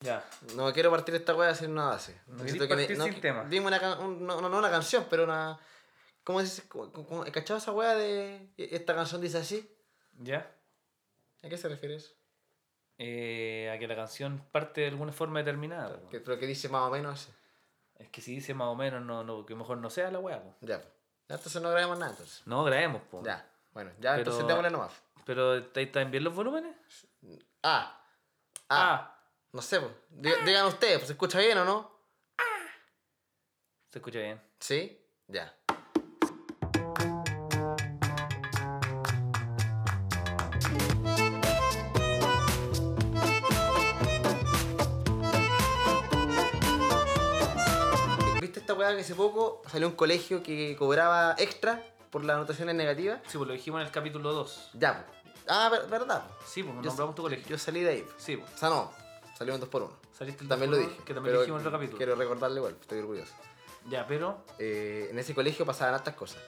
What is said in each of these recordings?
Ya. No quiero partir esta weá sin una base. No me- partir no, sin tema. Dime una can- un- no, no, una canción, pero una. ¿Cómo dices? ¿Cómo- cómo- ¿He cachado esa weá de. Esta canción dice así? ¿Ya? ¿A qué se refiere eso? Eh, a que la canción parte de alguna forma determinada. Que- pero que dice más o menos así. Es que si dice más o menos, no, no, que mejor no sea la weá. po. Ya, entonces no grabemos nada entonces. No, grabemos, po. Ya. Bueno, ya Pero- entonces démosle nomás. Pero ¿está- ¿están bien los volúmenes? Ah. Ah. Ah. No sé, pues. Dí- Digan ustedes, pues, ¿se escucha bien o no? Se escucha bien. ¿Sí? Ya. ¿Viste esta weá que hace poco salió un colegio que cobraba extra por las anotaciones negativas? Sí, pues lo dijimos en el capítulo 2. Ya, pues. Ah, ver- verdad. pues. Sí, pues Yo- nombramos tu colegio. Yo salí de ahí. pues. Sí, pues. O sea, no. Salió en 2 por 1 Saliste el También lo 2x1, dije. Que también lo dijimos en otro capítulo. Quiero recordarle igual, estoy orgulloso. Ya, pero. Eh, en ese colegio pasaban hartas cosas.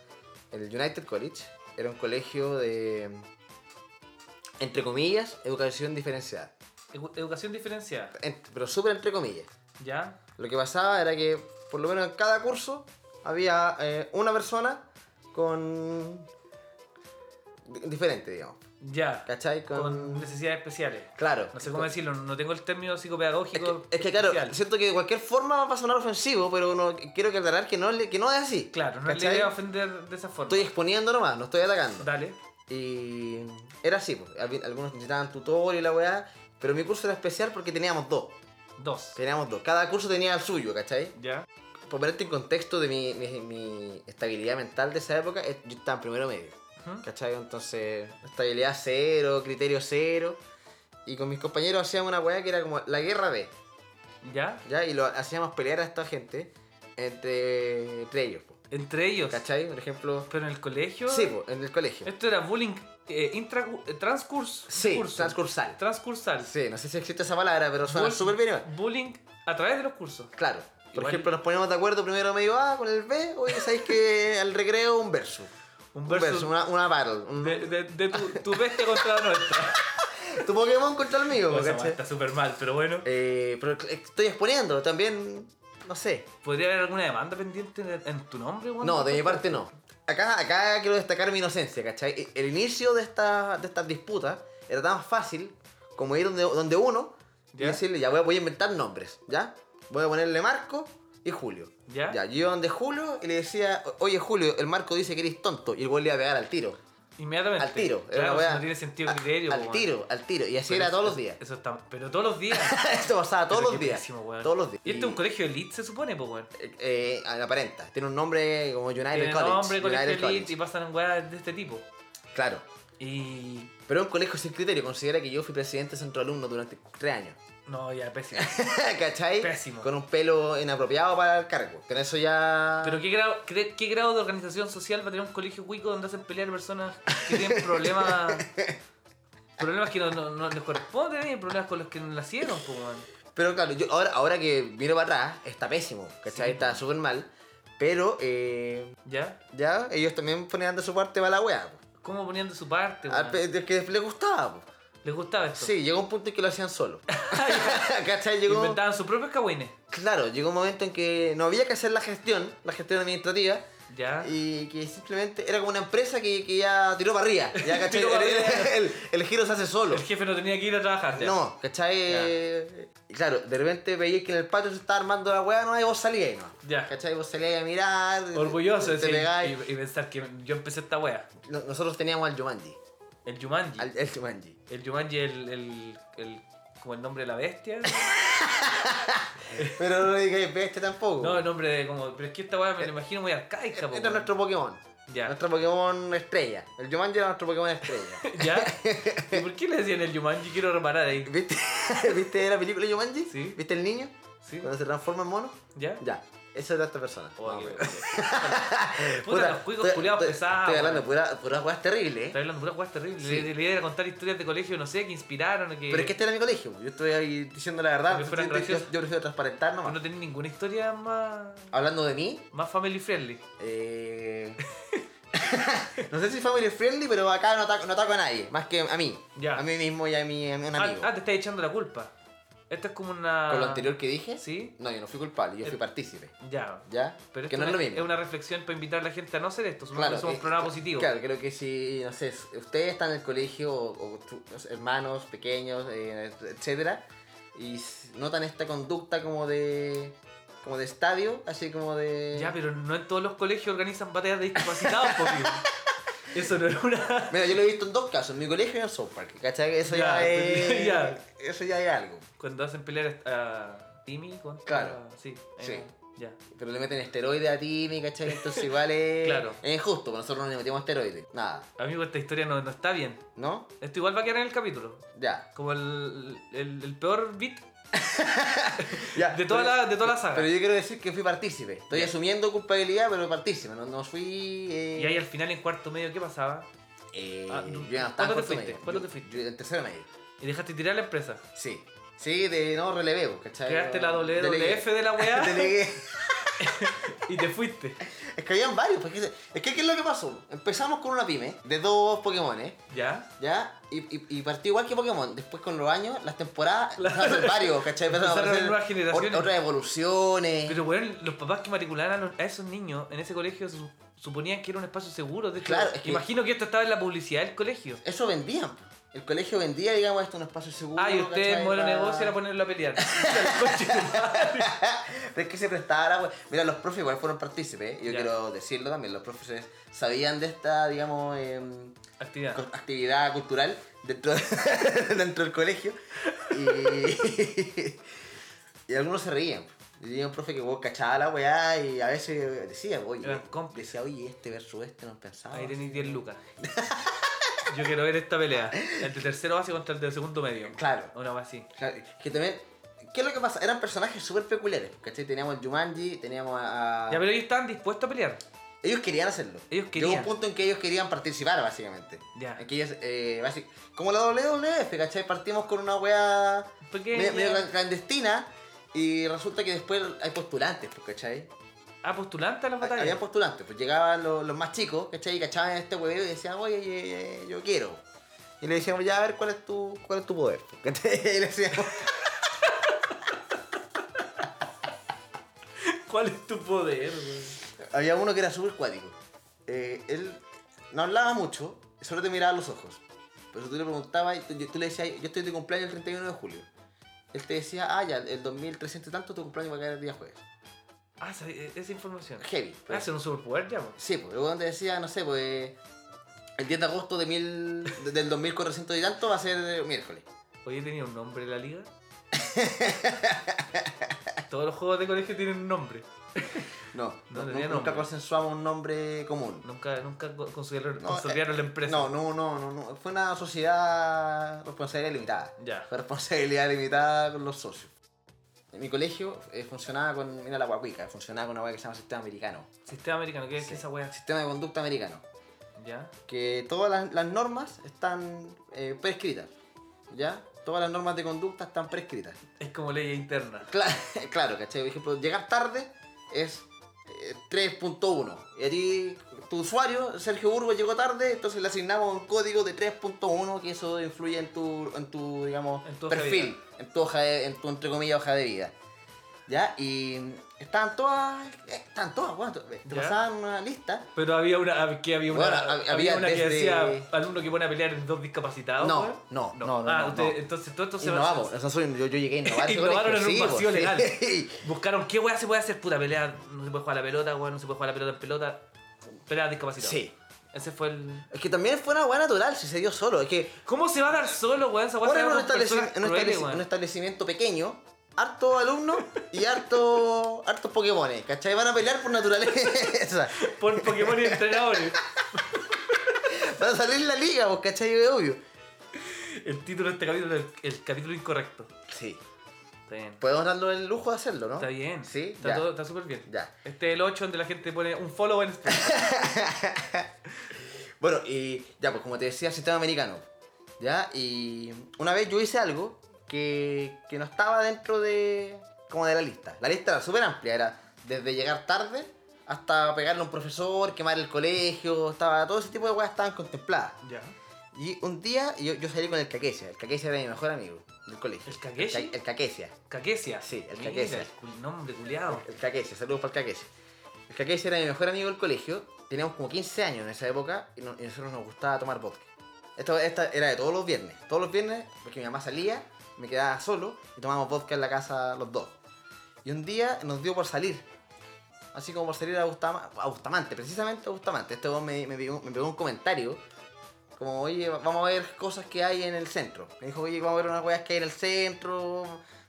El United College era un colegio de, entre comillas, educación diferenciada. edu- educación diferenciada. Ent- pero súper entre comillas. Ya. Lo que pasaba era que, por lo menos en cada curso, había eh, una persona con... di- diferente, digamos. Ya. ¿Cachai? Con... Con necesidades especiales. Claro. No sé cómo decirlo, no tengo el término psicopedagógico. Es que, es que, claro, siento que de cualquier forma va a sonar ofensivo, pero no, quiero aclarar que no, le- que no es así. Claro, no es la ¿cachai? idea ofender de esa forma. Estoy exponiendo nomás, no estoy atacando. Dale. Y era así, pues. Algunos necesitaban tutor y la weá, pero mi curso era especial porque teníamos dos. Dos. Teníamos dos. Cada curso tenía el suyo, ¿cachai? Ya. Por ponerte en contexto de mi, mi, mi estabilidad mental de esa época, yo estaba en primero medio. ¿Cachai? Entonces, estabilidad cero, criterio cero. Y con mis compañeros hacíamos una weá que era como la guerra de, Ya. ¿ya? Y lo hacíamos pelear a esta gente entre, entre ellos, po. Entre ellos. ¿cachai? Por ejemplo. Pero en el colegio. Sí, po, en el colegio. Esto era bullying eh, intra, eh, transcurs, Sí, curso. transcursal. Transcursal. Sí, no sé si existe esa palabra, pero suena súper bien. Bullying a través de los cursos. Claro. Por Igual- ejemplo, nos poníamos de acuerdo primero medio A con el B, oye, sabéis que al recreo un verso. Un verso, una, una battle. un- de, de, de tu, tu bestia contra la nuestra. Tu Pokémon contra el mío, ¿cachai? está súper mal, pero bueno. Eh, pero estoy exponiendo, también, no sé. ¿Podría haber alguna demanda pendiente en, en tu nombre? weón? No, de mi parte no. Acá, acá quiero destacar mi inocencia, ¿cachai? El inicio de, esta, de estas disputas era tan fácil como ir donde, donde uno y decirle, ya voy a, voy a inventar nombres, ¿ya? Voy a ponerle Marco y Julio. ¿Ya? Ya, yo iba donde Julio y le decía, oye Julio, el Marco dice que eres tonto. Y el güey le iba a pegar al tiro. Inmediatamente. Al tiro. Era Claro, una no tiene sentido a- criterio. Al weón. tiro, al tiro. Y así Pero era eso- todos los días. Eso está. Pero todos los días. Esto pasaba todos los días. pésimo. Todos los días. Y este es un colegio elite, se supone, pues, weón. Eh, eh, aparenta. Tiene un nombre como United Tiene College. nombre, colegio United elite College. y pasan weas de este tipo. Claro. Y. Pero es un colegio sin criterio. Considera que yo fui presidente centro alumno durante tres años. No, ya, pésimo. ¿Cachai? Pésimo. Con un pelo inapropiado para el cargo. Con eso ya. Pero ¿qué grado, qué, qué grado de organización social va a tener un colegio cuico donde hacen pelear personas que tienen problemas. problemas que no, no, no les corresponden y problemas con los que no nacieron, pues. Pero claro, yo ahora, ahora que miro para atrás, está pésimo. ¿Cachai? Sí. Está súper mal. Pero eh, ¿Ya? ya ellos también ponían de su parte para la wea. po. ¿Cómo ponían de su parte, Ah, de que les gustaba. po. ¿Les gustaba esto? Sí, llegó un punto en que lo hacían solo. ¿Cachai? Llegó, Inventaban sus propios cagüines. claro, llegó un momento en que no había que hacer la gestión, la gestión administrativa, ¿Ya? y que simplemente era como una empresa que, que ya tiró para arriba. Ya, ¿cachai? El, arriba. el- el giro se hace solo. El jefe no tenía que ir a trabajar ya. No, ¿cachai? Y claro, de repente veíais que en el patio se estaba armando la weá, no, y vos salíais, ¿no? Ya. ¿Cachai? Vos salíais a mirar. Orgulloso te, te pegáis. y, y pensar que yo empecé esta wea. No- Nosotros teníamos al Jumanji. El Jumanji. Al, el Jumanji. El Jumanji, el, el, el- como el nombre de la bestia. Pero no le digáis bestia tampoco. No, el nombre de como. Pero es que esta weá me la imagino muy arcaica, po, Este es weón. nuestro Pokémon. Ya. Nuestro Pokémon estrella. El Jumanji era nuestro Pokémon estrella. ¿Ya? ¿Y por qué le decían el Jumanji? Quiero reparar ahí. ¿Viste? ¿Viste la película Jumanji? Sí. ¿Viste el niño? ¿Sí? Cuando se transforma en mono. ¿Ya? Ya. Esa era esta persona. Oh, Más o qué- menos. Puta, los cuicos estoy- culiados estoy- pesados. Estoy hablando de pura, puras weas terribles, Estoy ¿eh? hablando de puras weas terribles. Sí. Idea era contar historias de colegio, no sé, que inspiraron, que. Pero es que este era mi colegio. Yo estoy ahí diciendo la verdad. Yo- prefiero transparentar nomás. no tenés ninguna historia más. Hablando de mí, más family friendly. eh... no sé si family friendly, pero acá no ataco, no ataco a nadie. Más que a mí. Ya. A mí mismo y a, mi, a un Ah, amigo. ah, te estás echando la culpa. Esto es como una. Con lo anterior que dije, Sí, no, yo no fui culpable, yo fui Eh, partícipe. ya. ¿Ya? Pero que no es lo es, mismo. es una reflexión para invitar a la gente a no hacer esto. Somos, Claro, somos eh, un programa positivo. Claro, creo que si, no sé, ustedes están en el colegio o, hermanos pequeños, eh, etcétera, y notan esta conducta como de como de estadio, así como de Ya, pero no en todos los colegios organizan batallas de discapacitados, po, amigo. Eso no es una. Mira, yo lo he visto en dos casos, en mi colegio y en South Park, ¿cachai? Eso ya, Ya, es ya. eso ya es algo. Cuando hacen pelear a Timmy contra. Claro. Sí. Sí. Ya. Pero le meten esteroides a Timmy, ¿cachai? Entonces igual es, Claro. es injusto, porque nosotros no le metimos esteroides. Nada, Amigo, esta historia no, no está bien. ¿no? Esto igual va a quedar en el capítulo. Ya. Como el, el, el peor beat ya. de toda, pero- la, de toda la saga. Pero yo quiero decir que fui partícipe. Estoy asumiendo culpabilidad, pero partícipe. No, no fui. eh, Y ahí al final en cuarto medio, ¿qué pasaba? eh, Ah, yo ¿cuándo no te fuiste? medio. ¿Cuándo Yo- te fuiste? Yo en tercero medio. Y dejaste tirar la empresa. Sí. Sí, de no releveo, ¿cachai? Creaste la. WWF de la weá Delegué. y te fuiste. Es que habían varios. Porque, es que, ¿qué es lo que pasó? Empezamos con una pyme de dos Pokémones. ¿Ya? ¿Ya? Y, y, y partió igual que Pokémon. Después con los años, las temporadas, La- a ser varios, ¿cachai? Empezaron a aparecer nuevas generaciones. ot- Otras evoluciones. Pero bueno, los papás que matricularan a esos niños en ese colegio su- suponían que era un espacio seguro. De hecho, Claro, es que- imagino que esto estaba en la publicidad del colegio. Eso vendían. El colegio vendía, digamos, esto es un espacio seguro. Ah, y ustedes, ¿cachai? el modelo de Pa- negocio era ponerlo a pelear. Pero es que se prestaba, güey. Mira, los profes igual fueron partícipes. Yo Ya. quiero decirlo también. Los profes sabían de esta, digamos, em, Actividad. actividad cultural dentro, dentro del colegio. Y, y algunos se reían. Y había un profe que vos cachaba la weá y a veces decía, oye, decía, oye, este versus este no pensaba. Ahí tenéis 10 lucas. Yo quiero ver esta pelea. El de tercero base contra el de segundo medio. Claro. Una más así. Claro, que también. ¿Qué es lo que pasa? Eran personajes súper peculiares. ¿Cachai? Teníamos el Jumanji, teníamos a. Ya, pero ellos estaban dispuestos a pelear. Ellos querían hacerlo. Ellos Llegó querían. un punto en que ellos querían participar, básicamente. Ya. En que ellos, eh, basic- como la WWF, ¿cachai? Partimos con una wea Pequeña. medio, medio clandestina y resulta que después hay postulantes, pues, ¿cachai? Ah, postulante a las batallas. Habían postulantes, pues llegaban los, los más chicos, ¿cachai? Y cachaban este hueveo y decían, oye, oye, eh, yo quiero. Y le decíamos, ya, a ver, ¿cuál es tu, cuál es tu poder? ¿cachai? Y le decíamos, ¿Cuál es tu poder, güey? había uno que era súper cuático. Eh, él no hablaba mucho, solo te miraba a los ojos. Pero tú le preguntabas, y tú, tú le decías, yo estoy de cumpleaños el 31 de julio. Él te decía, ah, ya, el 2300 y tanto, tu cumpleaños va a caer el día jueves. Ah, esa, información. Heavy. Ah, pues. es un superpoder ya, po. Sí, pues te decía, no sé, pues el 10 de agosto de mil, de- del 2400 y tanto va a ser miércoles. Oye, tenía un nombre la liga. Todos los juegos de colegio tienen un nombre. No, No no, tenía nunca consensuamos un nombre común. Nunca, nunca co- consolidaron, No, consolidaron la empresa. No, no, no, no, no. Fue una sociedad responsabilidad limitada. Ya. Fue responsabilidad limitada con los socios. En mi colegio eh, funcionaba con, mira la guapica, funcionaba con una hueá que se llama sistema americano. Sistema americano, ¿qué es Sí. esa wea? Sistema de conducta americano. Ya. Que todas las, las normas están eh, prescritas. ¿Ya? Todas las normas de conducta están prescritas. Es como ley interna. Claro, claro, ¿cachai? Por ejemplo, llegar tarde es eh, 3.1. Y a ti, tu usuario, Sergio Burgo, llegó tarde, entonces le asignamos un código de 3.1 que eso influye en tu, en tu digamos, En tu perfil, en tu hoja de, en tu, entre comillas, hoja de vida. ¿Ya? Y estaban todas, estaban todas, bueno, te Ya. pasaban una lista. Pero había una, que había una, Bueno, había había una que decía alumno que pone a pelear en dos discapacitados. No, no, no, no, Ah, no, usted- no. entonces todo esto se Innovamos, o sea, soy- yo, yo llegué a innovar. ese Innovaron en un vacío pues, legal. Buscaron qué weá se puede hacer, puta pelea, no se puede jugar a la pelota, weón, no se puede jugar a la pelota en pelota. Pelea discapacitado. Sí. Ese fue el. Es que también fue una hueá natural, si se dio solo. Es que ¿Cómo se va a dar solo, weón? Esa weá se un, un crueles, un establecimiento pequeño, harto alumnos y harto, hartos Pokémones, ¿cachai? Van a pelear por naturaleza. Por Pokémon y entrenadores. Van a salir en la liga, pues, ¿cachai? Es obvio. El título de este capítulo es el, el capítulo incorrecto. Sí. Está bien. Podemos darnos el lujo de hacerlo, ¿no? Está bien. Sí, está súper bien. Ya. Este es el 8 donde la gente pone un follow en Spotify. Bueno, y ya, pues como te decía, sistema americano. ¿Ya? Y una vez yo hice algo que, que no estaba dentro de. como de la lista. La lista era súper amplia, era desde llegar tarde hasta pegarle a un profesor, quemar el colegio, estaba, todo ese tipo de cosas estaban contempladas. ya. Y un día yo, yo salí con el Caquesia. El Caquesia era mi mejor amigo del colegio. ¿El Caqueshi? Ca- El Caquesia. Caquesia. Sí, el Mira, Caquesia. el nombre culiado. El Caquesia, saludos para el Caquesia. El Caquesia era mi mejor amigo del colegio. Teníamos como 15 años en esa época y, no- y nosotros nos gustaba tomar vodka. Esto esta era de todos los viernes. Todos los viernes, porque mi mamá salía, me quedaba solo y tomábamos vodka en la casa los dos. Y un día nos dio por salir. Así como por salir a, Bustama- a Bustamante, precisamente a Bustamante. Este me, me, pegó, me pegó un comentario. Como, oye, vamos a ver cosas que hay en el centro. Me dijo, oye, vamos a ver unas weas que hay en el centro.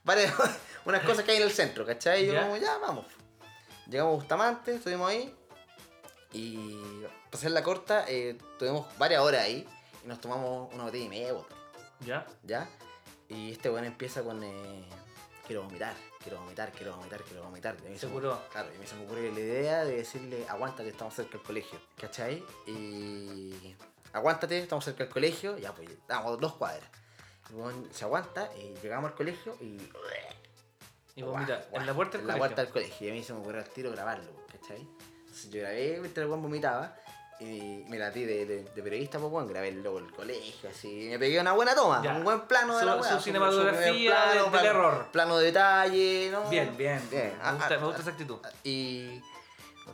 Varias, unas cosas que hay en el centro, ¿cachai? Y yo Ya. como, ya, vamos. Llegamos a Bustamante, estuvimos ahí. Y para hacer la corta, eh, tuvimos varias horas ahí. Y nos tomamos una botella y media de vodka. ¿Ya? ¿ya? Y este weón empieza con eh, quiero vomitar, quiero vomitar, quiero vomitar, quiero vomitar. Y Se me- curó. Claro, y a mí se me ocurrió la idea de decirle, aguántate, estamos cerca del colegio, ¿cachai? Y aguántate, estamos cerca del colegio, ya pues, damos dos cuadras. El weón se aguanta y llegamos al colegio y... Y vomita. Guau, En la puerta del en la colegio. puerta del colegio. Y a mí se me ocurrió al tiro grabarlo, ¿cachai? Entonces yo grabé mientras el weón vomitaba. Y me la di de, de, de periodista, pues weón, grabé luego el colegio, así. Me pegué una buena toma, Ya. un buen plano de Su- la su weá, cinematografía de- del plano, error. Plano de detalle, ¿no? Bien, bien. Bien. Me Ah, gusta, ah, me gusta ah, esa actitud. Y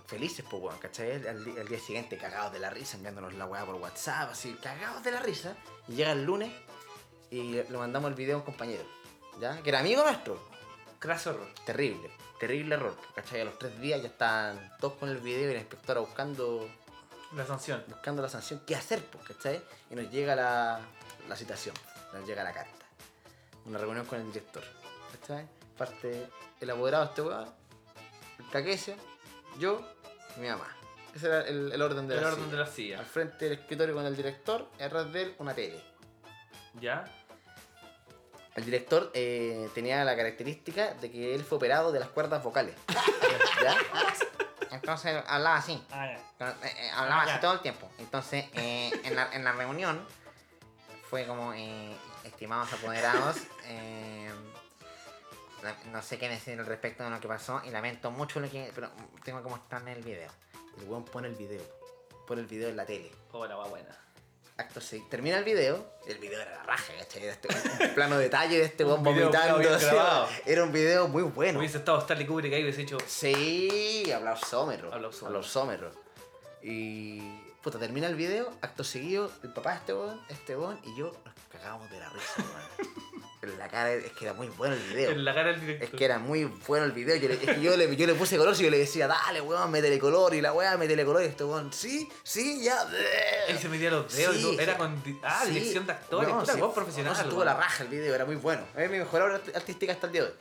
felices, pues, weón, ¿cachai? Al, al día siguiente cagados de la risa, enviándonos la weá por WhatsApp, así, cagados de la risa. Y llega el lunes y le mandamos el video a un compañero, ¿ya? Que era amigo nuestro. Craso error. Terrible, terrible error. ¿Cachai? A los tres días ya están todos con el video y la inspectora buscando, La sanción. buscando la sanción. ¿Qué hacer, pues, ¿cachai? Y nos llega la, la citación, nos llega la carta. Una reunión con el director, ¿cachai? Parte el apoderado de este weón, el caquesia, yo y mi mamá. Ese era el, el orden de El la orden silla. de la silla. Al frente del escritorio con el director y atrás de él una tele. ¿Ya? El director eh, tenía la característica de que él fue operado de las cuerdas vocales. ¿Ya? Entonces hablaba así. Ah, ya. Eh, eh, hablaba Ah, ya. así todo el tiempo. Entonces, eh, en, la, en la reunión fue como, eh, estimados apoderados, eh, la- no sé qué decir al respecto de lo que pasó y lamento mucho lo que... Pero tengo que mostrarle el video. El weón pone el video. Pone el video en la tele. Hola, va buena. Acto seguido. Termina el video. El video era la raja, ¿cachai? Este, un plano detalle de este weón video vomitando. Era un video muy bueno. Hubiese estado Stanley Kubrick ahí hubiese hecho. Sí. Aplausómetro. Aplausómetro. Y. Puta, termina el video, acto seguido, el papá de este weón, este weón y yo nos cagamos de la risa, weón. En la cara, es que era muy bueno el video. En la cara del director. Es que era muy bueno el video. Yo le, es que yo le, yo le puse color y yo le decía, dale, weón, métele color. Y la weá, métele color. Y este weón, sí, sí, ya. Él se metía los dedos y Sí, todo. Era con. Ah, Sí. dirección de actores. No, Puta, sí, profesional. no, se tuvo weón. la raja el video, era muy bueno. Es mi mejor obra art- artística hasta el día de hoy.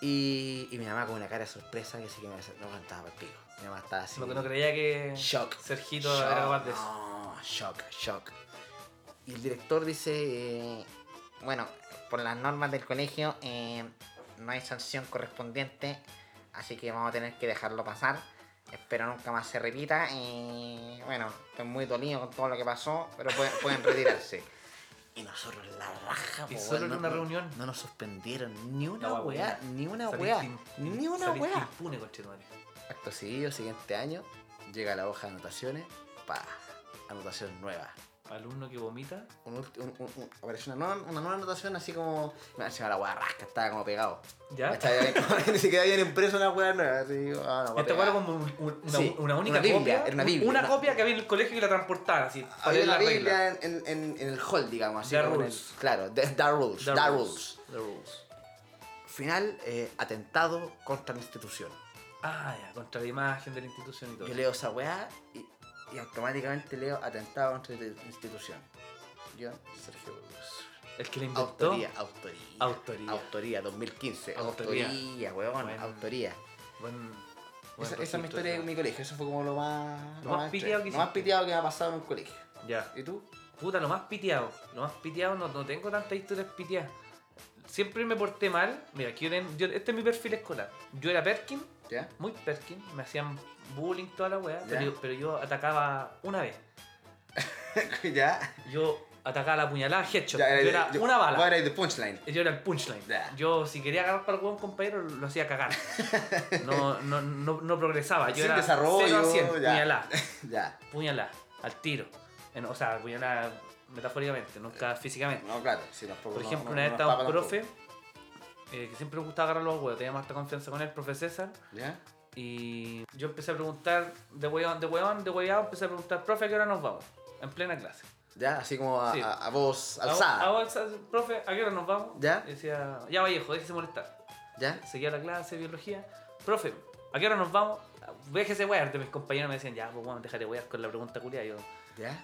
Y, y mi mamá con una cara de sorpresa que sí que me no para el pico. Mi mamá estaba así. Lo que no creía que. Shock. Sergito Shock, era capaz de eso. No, shock, shock. Y el director dice, eh, bueno, por las normas del colegio eh, no hay sanción correspondiente, así que vamos a tener que dejarlo pasar. Espero nunca más se repita. Y bueno, estoy muy dolido con todo lo que pasó, pero pueden, pueden retirarse. Y nosotros la raja, Y po, solo weón, en no- una no- reunión. No nos suspendieron ni una weá, ni una weá, ni una weá. impune. Acto seguido, siguiente año, llega la hoja de anotaciones, pa, anotación nueva. Alumno que vomita. Un, apareció una nueva, una nueva anotación así como. Me encima la weá rasca, estaba como pegado. ¿Ya? Que Ni siquiera habían impreso una weá nueva. Así, ah, no, va Esta pegada. era como un- un- una, Sí, una única una Biblia, copia. era una Biblia, Una una- copia que había en el colegio y la transportaba así. Había reglas. Biblia en, en, en- en el hall, digamos. Así The el- rules. claro, the, the rules. The The rules. rules. The rules. Final, eh, atentado contra la institución. Ah, ya, contra la imagen de la institución y todo. Yo leo esa weá y, y automáticamente leo atentado contra la institución. Yo, Sergio Cruz. El que la inventó. Autoría, autoría. Autoría. Autoría, 2015. Autoría. Autoría, weón, autoría. Buen, buen Esa, esa es mi historia de mi colegio, eso fue como lo más... Lo más piteado que Lo más piteado que me ha pasado en un colegio. Ya. ¿Y tú? Puta, lo más piteado. Lo más piteado, no, no tengo tantas historias piteadas. Siempre me porté mal. Mira, aquí yo- este es mi perfil escolar. Yo era Perkin, ¿Ya? muy Perkin. Me hacían bullying toda la weá. Pero, yo- pero yo atacaba una vez. ¿Ya? Yo atacaba la puñalada headshot. Ya, yo era yo- una vos bala. eras de punchline. Yo era el punchline. Ya. Yo, si quería agarrar para el hueón compañero, lo hacía cagar. No, no, no, no progresaba. Yo Sin era desarrollo, 0 a 100, ya. puñalada. Ya. Puñalada, al tiro. En- o sea, puñalada metafóricamente, nunca físicamente. No, claro. Por ejemplo, una vez estaba un profe eh, que siempre me gustaba agarrar los huevos, tenía más confianza con él, profe César. ¿Ya? Y yo empecé a preguntar, de hueón, de hueón, de hueveado, empecé a preguntar, profe, ¿a qué hora nos vamos? En plena clase. ¿Ya? Así como a, Sí. a- a voz alzada. a profe, ¿a qué hora nos vamos? ¿Ya? Y decía, ya Vallejo, déjese molestar. ¿Ya? Seguía la clase de biología. Profe, ¿a qué hora nos vamos? Déjese wear. Mis compañeros me decían, ya, pues bueno, déjate wear con la pregunta culia. Yo, ¿Ya?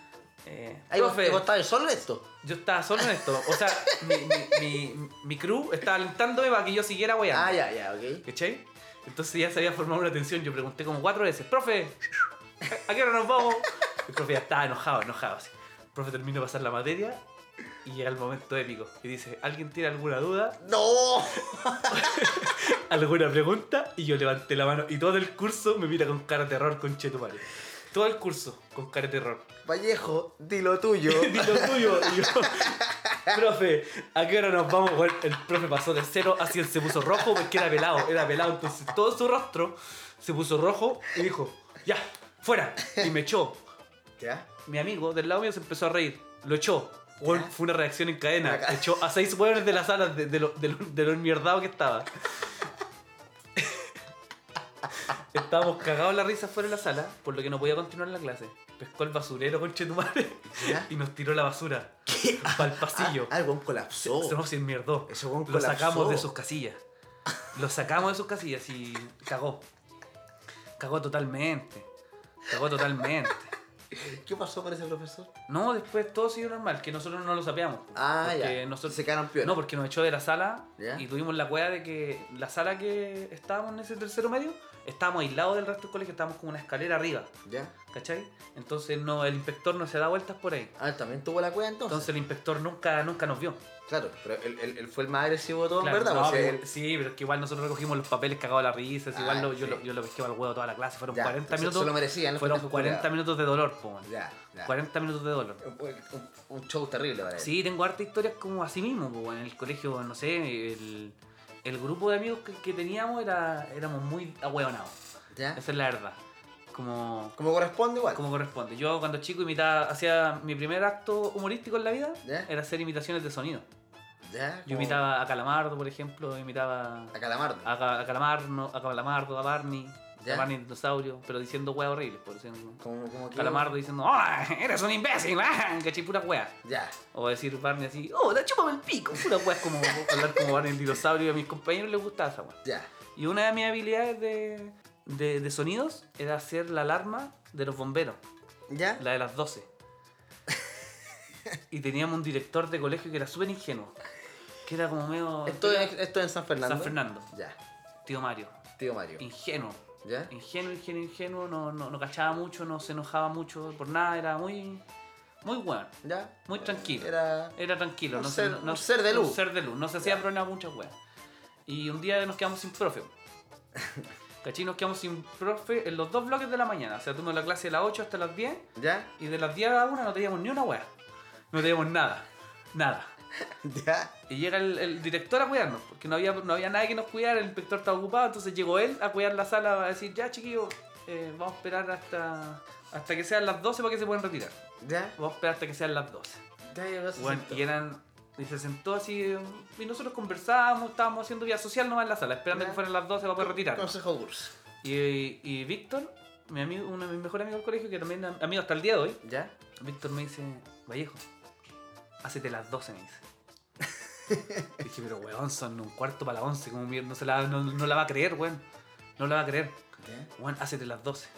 eh, Ahí vos, vos estabas solo en esto. yo estaba solo en esto. O sea, mi, mi, mi, mi crew estaba alentándome para que yo siguiera weando. Ah, ya, ya, ok. ¿Cachai? Entonces ya se había formado una tensión. Yo pregunté como cuatro veces, profe, ¿a qué hora nos vamos? El profe ya estaba enojado, enojado así. El profe termina de pasar la materia y llega el momento épico. Y dice, ¿alguien tiene alguna duda? ¡No! ¿Alguna pregunta? Y yo levanté la mano y todo el curso me mira con cara de terror con Chetumare. Todo el curso con cara de terror. Vallejo, di lo tuyo. Di lo tuyo. Y yo, profe, ¿a qué hora nos vamos? Bueno, el profe pasó de cero a 100, se puso rojo porque era pelado, era pelado. Entonces todo su rostro se puso rojo y dijo, ya, fuera. Y me echó. ¿Ya? Mi amigo del lado mío se empezó a reír. Lo echó. Bueno, fue una reacción en cadena. Echó a seis hueones de la sala de, de lo, de, lo, de lo enmierdado que estaba. Estábamos cagados la risa fuera de la sala, por lo que no podía continuar la clase. Pescó el basurero con Chetumare ¿Ya? y nos tiró la basura para el pasillo. Ah, algo colapsó. Se nos enmierdó. Ese weón Lo sacamos colapsó. de sus casillas. Lo sacamos de sus casillas y cagó. Cagó totalmente. Cagó totalmente. ¿Qué pasó con ese profesor? No, después todo siguió normal, que nosotros no lo sabíamos. Ah, ya. nosotros- Se quedaron piola. No, porque nos echó de la sala ¿Ya? y tuvimos la cueva de que la sala que estábamos en ese tercero medio, estábamos aislados del resto del colegio, estábamos como una escalera arriba, ¿Ya? ¿cachai? Entonces no, el inspector no se da vueltas por ahí. Ah, también tuvo la cueva entonces. Entonces el inspector nunca, nunca nos vio. Claro, pero él, él- él fue el más agresivo de todos, Claro, ¿verdad? no, O sea, pero- él- Sí, pero es que igual nosotros recogimos los papeles cagados a la risa, Ah, igual lo- yo, sí. lo, yo lo pesqué al huevo toda la clase, fueron Ya, 40 se- minutos. Se lo merecían, los fueron pendejos 40 culiados. minutos de dolor, po, man. Ya, ya. 40 minutos de dolor. Un, un- un show terrible para él. Sí, tengo harta historias como así mismo, pues, en el colegio, no sé, el, el grupo de amigos que, que teníamos era, éramos muy ahueonados. ¿Ya? Esa es la verdad. Como, Como corresponde igual. como corresponde. Yo cuando chico imitaba, hacía mi primer acto humorístico en la vida, ¿Ya? era hacer imitaciones de sonido. ¿Ya? Yo Como imitaba a Calamardo, por ejemplo, imitaba A Calamardo. a, a Calamardo, a Calamardo, a Barney, ¿Ya? dinosaurio, pero diciendo weas horribles, por diciendo... Como, Calamardo diciendo, ¡Oh, eres un imbécil! ¡Ah! ¿Cachai? Pura wea. Ya. O decir Barney así, ¡Oh, la chúpame el pico! Pura wea, es como hablar como Barney el dinosaurio y a mis compañeros les gustaba esa wea. Ya. Y una de mis habilidades de, de, de sonidos era hacer la alarma de los bomberos, ¿Ya? la de las 12. y teníamos un director de colegio que era súper ingenuo, que era como medio... Esto, es, esto es en San Fernando. San Fernando, Ya. tío Mario. Tío Mario. Ingenuo. ¿Ya? Ingenuo, ingenuo, ingenuo, no, no, no cachaba mucho, no se enojaba mucho por nada, era muy, muy bueno, ¿Ya? muy tranquilo. Era. Era tranquilo, Un no ser- se, no, un ser de luz. Un ser de luz, no se hacía problema muchas weas. Y un día nos quedamos sin profe. ¿Cachai? Nos quedamos sin profe en los dos bloques de la mañana. O sea, tuvimos la clase de las 8 hasta las 10 ¿Ya? y de las 10 a la 1 no teníamos ni una wea. No teníamos nada. Nada. ¿Ya? Y llega el, el director a cuidarnos, porque no había, no había nadie que nos cuidara, el inspector estaba ocupado, entonces llegó él a cuidar la sala a decir, ya chiquillos, eh, vamos a esperar hasta, hasta que sean las 12 para que se puedan retirar. ¿Ya? Vamos a esperar hasta que sean las 12. Ya llegó ese Bueno, y eran. Y se sentó así. Y nosotros conversábamos, estábamos haciendo vida social nomás en la sala, esperando Ya. que fueran las 12 para poder retirar. Consejo curso. Y, y Víctor, mi amigo, uno de mis mejores amigos del colegio, que también es amigo hasta el día de hoy, ¿Ya? Víctor me dice, Vallejo, hacete las 12, me dice. Dije, pero weón, son un cuarto para las 11, como mierda, no, se la, no, no la va a creer, weón. No la va a creer. ¿Ya? Weón, hacete las 12.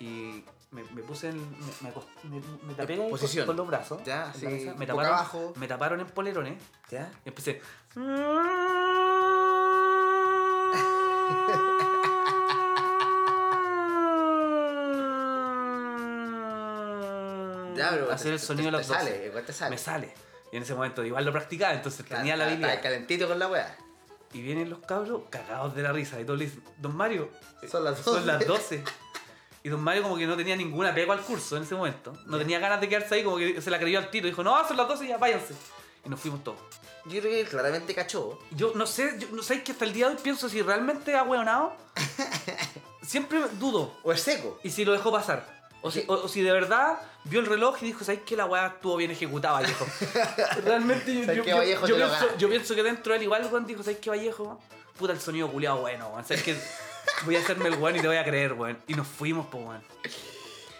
Y me, me puse en. Me, me, me- tapé con, posición. con los brazos. Ya, en mesa, me taparon, abajo. Me taparon en polerones. ¿Ya? Y empecé. Ya, hacer el te- sonido de te las 12. sale, igual te sale. Me sale. Y en ese momento igual lo practicaba, entonces Claro, tenía la está calentito con la weá. Y vienen los cabros cagados de la risa. Y todos le dicen, Don Mario, eh, Son las son 12". las 12. Y Don Mario como que no tenía ninguna pega al curso en ese momento. No tenía ganas de quedarse ahí, como que se la creyó al tiro. Dijo, no, son las 12 y ya, váyanse. Y nos fuimos todos. Yo creo que claramente cachó. Yo no sé, yo no sé que hasta el día de hoy pienso si realmente ha hueonado. Siempre dudo. O es seco. Y si lo dejó pasar. O si, o, o si de verdad vio el reloj y dijo, ¿sabes que la weá estuvo bien ejecutada, Vallejo? Realmente yo, ¿Sabes yo, qué, Vallejo, pienso, ganaste? yo pienso que dentro de él igual weón dijo, ¿sabes qué, Vallejo? Puta el sonido culiado bueno, weón. ¿Sabes qué? Voy a hacerme el weón y te voy a creer, weón. Y nos fuimos, pues weón.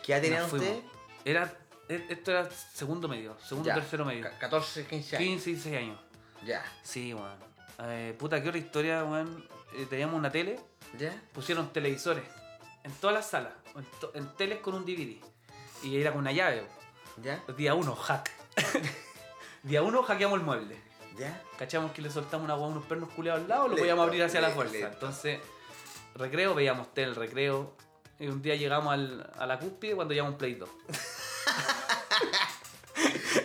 ¿Qué edad tenían ustedes? Era, e- esto era segundo medio, segundo, Ya. tercero medio. Ca- 14, 15 años. 15, 16 años. Ya. Sí, weón. Eh, puta, qué otra historia, weón. Eh, teníamos una tele, ¿Ya? pusieron televisores en todas las salas, en, to- en teles con un DVD. Y era con una llave. ¿Ya? Día 1, hack. Día 1, hackeamos el mueble. ¿Ya? Cachamos que le soltamos una hueá a unos pernos culeados al lado, lo podíamos abrir hacia la fuerza. Entonces, recreo, veíamos tele, recreo. Y un día llegamos al- a la cúspide cuando llevamos un Play 2.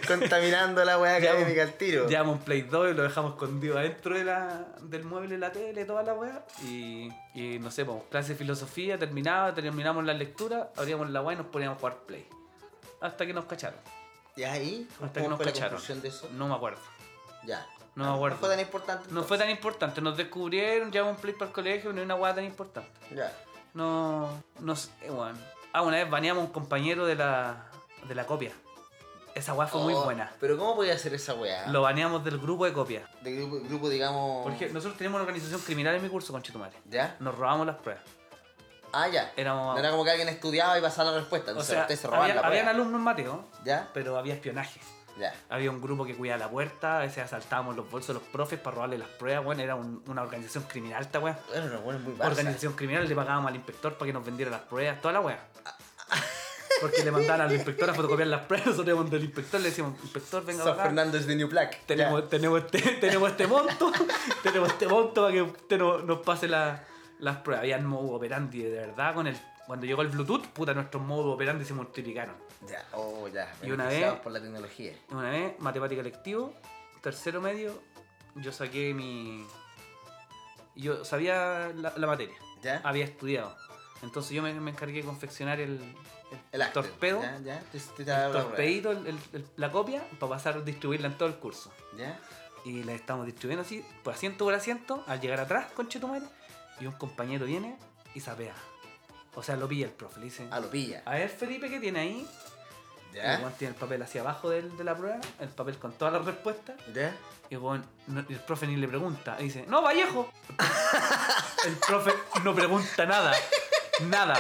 Contaminando la weá académica al tiro. Llevamos un Play 2 y lo dejamos escondido adentro de la, del mueble, la tele, toda la weá. Y, y no sé, pues, clase de filosofía, terminaba, terminamos la lectura, abríamos la weá y nos poníamos a jugar Play. Hasta que nos cacharon. ¿Y ahí? Hasta que ¿Cómo nos fue la cacharon. conclusión de eso? No me acuerdo. Ya. No me acuerdo. No fue tan importante. No fue tan importante. Nos descubrieron, llevamos un Play para el colegio, no era una weá tan importante. Ya. No, no sé, weón. Ah, una vez baneamos a un compañero de la, de la copia. Esa weá fue muy Oh, buena. Pero ¿cómo podía hacer esa weá? Lo baneamos del grupo de copia. De grupo, grupo, digamos. Porque nosotros teníamos una organización criminal en mi curso, con Chetumare. ¿Ya? Nos robamos las pruebas. Ah, ya. Éramos. No era como que alguien estudiaba y pasaba la respuesta. o Entonces sea, ustedes se robaban había, la habían alumnos en Mateo, ¿Ya? pero había espionaje. Ya. Había un grupo que cuidaba la puerta, a veces asaltábamos los bolsos de los profes para robarle las pruebas, bueno, era un- una organización criminal esta weá. Bueno, no, bueno, muy Barça. Organización criminal, le pagábamos al inspector para que nos vendiera las pruebas, toda la weá. Porque le mandaban al inspector a fotocopiar las pruebas, nosotros íbamos del inspector, le decíamos, inspector, venga San. Fernando es de New Black. Tenemos, tenemos, este, tenemos este monto, tenemos este monto para que usted no- nos pase la- las pruebas. Había modo operandi, de verdad, con el. Cuando llegó el Bluetooth, puta, nuestros modos operandi se multiplicaron. Ya. Oh, ya. Y una vez- por la tecnología. Una vez, matemática electivo, tercero medio, yo saqué mi. Yo sabía la, la materia, ¿Ya? había estudiado. Entonces yo me, me encargué de confeccionar el, el, torpedo, ¿Ya? ¿Ya? Te, te el daba la prueba. torpedito, el- la copia, para pasar a distribuirla en todo el curso. ¿Ya? Y la estamos distribuyendo así, por asiento por asiento, al llegar atrás, con Chetumare, y un compañero viene y sapea. O sea, lo pilla el profe, le dice, Ah, lo pilla. a ver Felipe, ¿qué tiene ahí? Y el ¿Ya? weón tiene el papel hacia abajo del- de la prueba, el papel con todas las respuestas, ¿Ya? y no- y el profe ni le pregunta, y dice, no, Vallejo. el profe no pregunta nada, nada,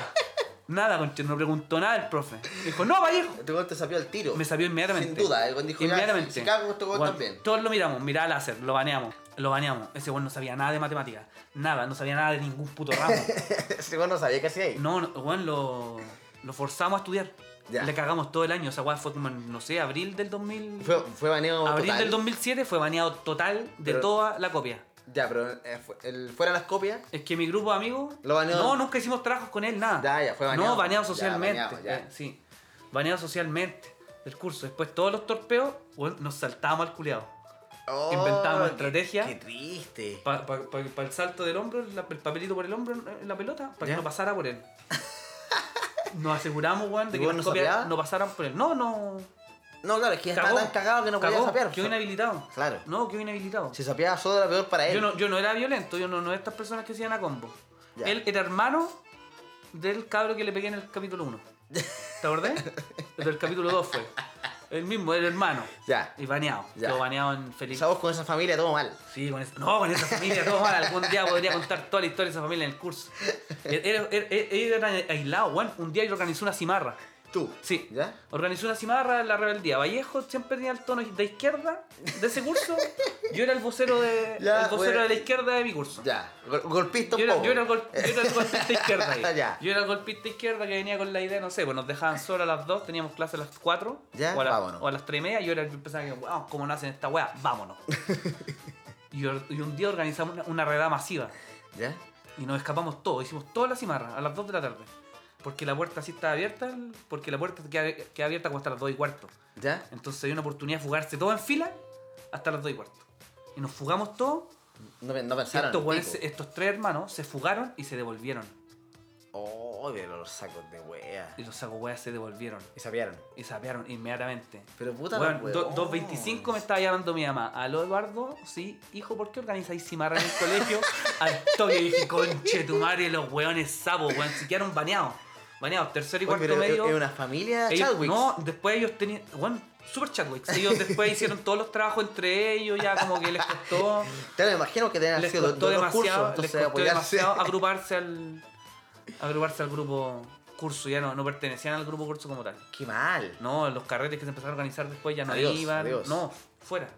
nada, conche, no preguntó nada el profe. Dijo, no, Vallejo. Este weón te sapió al tiro. Me sabió inmediatamente. Sin duda, el weón dijo, ya, Inmediatamente. si cago, este weón también. Todos lo miramos, mirá láser, lo baneamos, lo baneamos. Ese weón no sabía nada de matemáticas, nada, no sabía nada de ningún puto ramo. Ese weón no sabía qué hacía ahí. No, no, weón, lo, lo forzamos a estudiar. Ya. Le cagamos todo el año, esa weá fue como en, no sé, abril del 2000. Fue, fue baneo abril total. del 2007 fue baneado total de Pero- toda la copia. Ya, pero eh, el, fuera las copias. Es que mi grupo de amigos. Lo baneó. No, nunca hicimos trabajos con él, nada. Ya, ya, fue baneado. No, baneado Ya, socialmente. baneado, ya. eh, sí. Baneado socialmente del curso. Después todos los torpeos, weón, nos saltábamos al culiado. Oh, Inventábamos qué- estrategia. Qué triste. Para el salto del hombro, la- el papelito por el hombro en en la pelota, para que no pasara por él. Nos aseguramos, weón, de ¿Y que vos las no copias sapeabas? no pasaran por él. No, no. No, claro, es que estaba tan cagado que no podía sapear. Quedó inhabilitado. Claro. No, quedó inhabilitado. Si sapeaba solo era peor para él. Yo no, yo no era violento, yo no, no de estas personas que se iban a combo. Ya. Él era hermano del cabro que le pegué en el capítulo 1. ¿Te acordás? El del capítulo 2 fue. El mismo, el hermano. Ya. Y baneado. Ya. Quedó baneado en Felipe. vos con esa familia todo mal. Sí, con esa, no, con esa familia, todo mal. Algún día podría contar toda la historia de esa familia en el curso. Era- era- aislados, weón. Un día yo organizé una cimarra. Tú. Sí. ¿Ya? Organizé una cimarra en la rebeldía. Vallejo siempre tenía el tono de izquierda de ese curso. Yo era el vocero de, Ya, el vocero bueno. de la izquierda de mi curso. Ya. Gol- golpista Yo era, yo era el gol- yo era el golpista izquierda ahí. Ya. Yo era el golpista izquierda que venía con la idea, no sé, pues nos dejaban solo a las 2, teníamos clase a las 4 Ya, o, a o a las 3 y media. Yo era el que empezaba que, wow, como no hacen esta weá, vámonos. y un día organizamos una, una redada masiva ¿Ya? y nos escapamos todos, hicimos toda la cimarra a las 2 de la tarde. Porque la puerta sí estaba abierta, porque la puerta queda, queda abierta como hasta las 2 y cuarto. ¿Ya? Entonces había una oportunidad de fugarse todo en fila hasta las 2 y cuarto. Y nos fugamos todos. No, no pensaron. estos, estos tres hermanos se fugaron y se devolvieron. Oh, pero los sacos de wea. Y los saco weas se devolvieron. Y sapearon. Y sapearon inmediatamente. Pero puta los do- huevones. 2.25 me estaba llamando mi mamá. Aló Eduardo, sí, hijo, ¿por qué organizáis cimarra en el colegio? Al toque dije, conche tu madre, los weones sapos, weón, se quedaron baneados. Baneados, tercero y Oye, cuarto medio. Es una familia ellos- no, después ellos tenían. Bueno, super Chadwicks. Ellos después hicieron todos los trabajos entre ellos, ya como que les costó. Te lo imagino que tenían sido costó dos cursos, demasiado, les entonces costó demasiado agruparse al. agruparse al grupo curso. Ya no, no pertenecían al grupo curso como tal. Qué mal. No, los carretes que se empezaron a organizar después ya no Adiós, iban. adiós. No, fuera.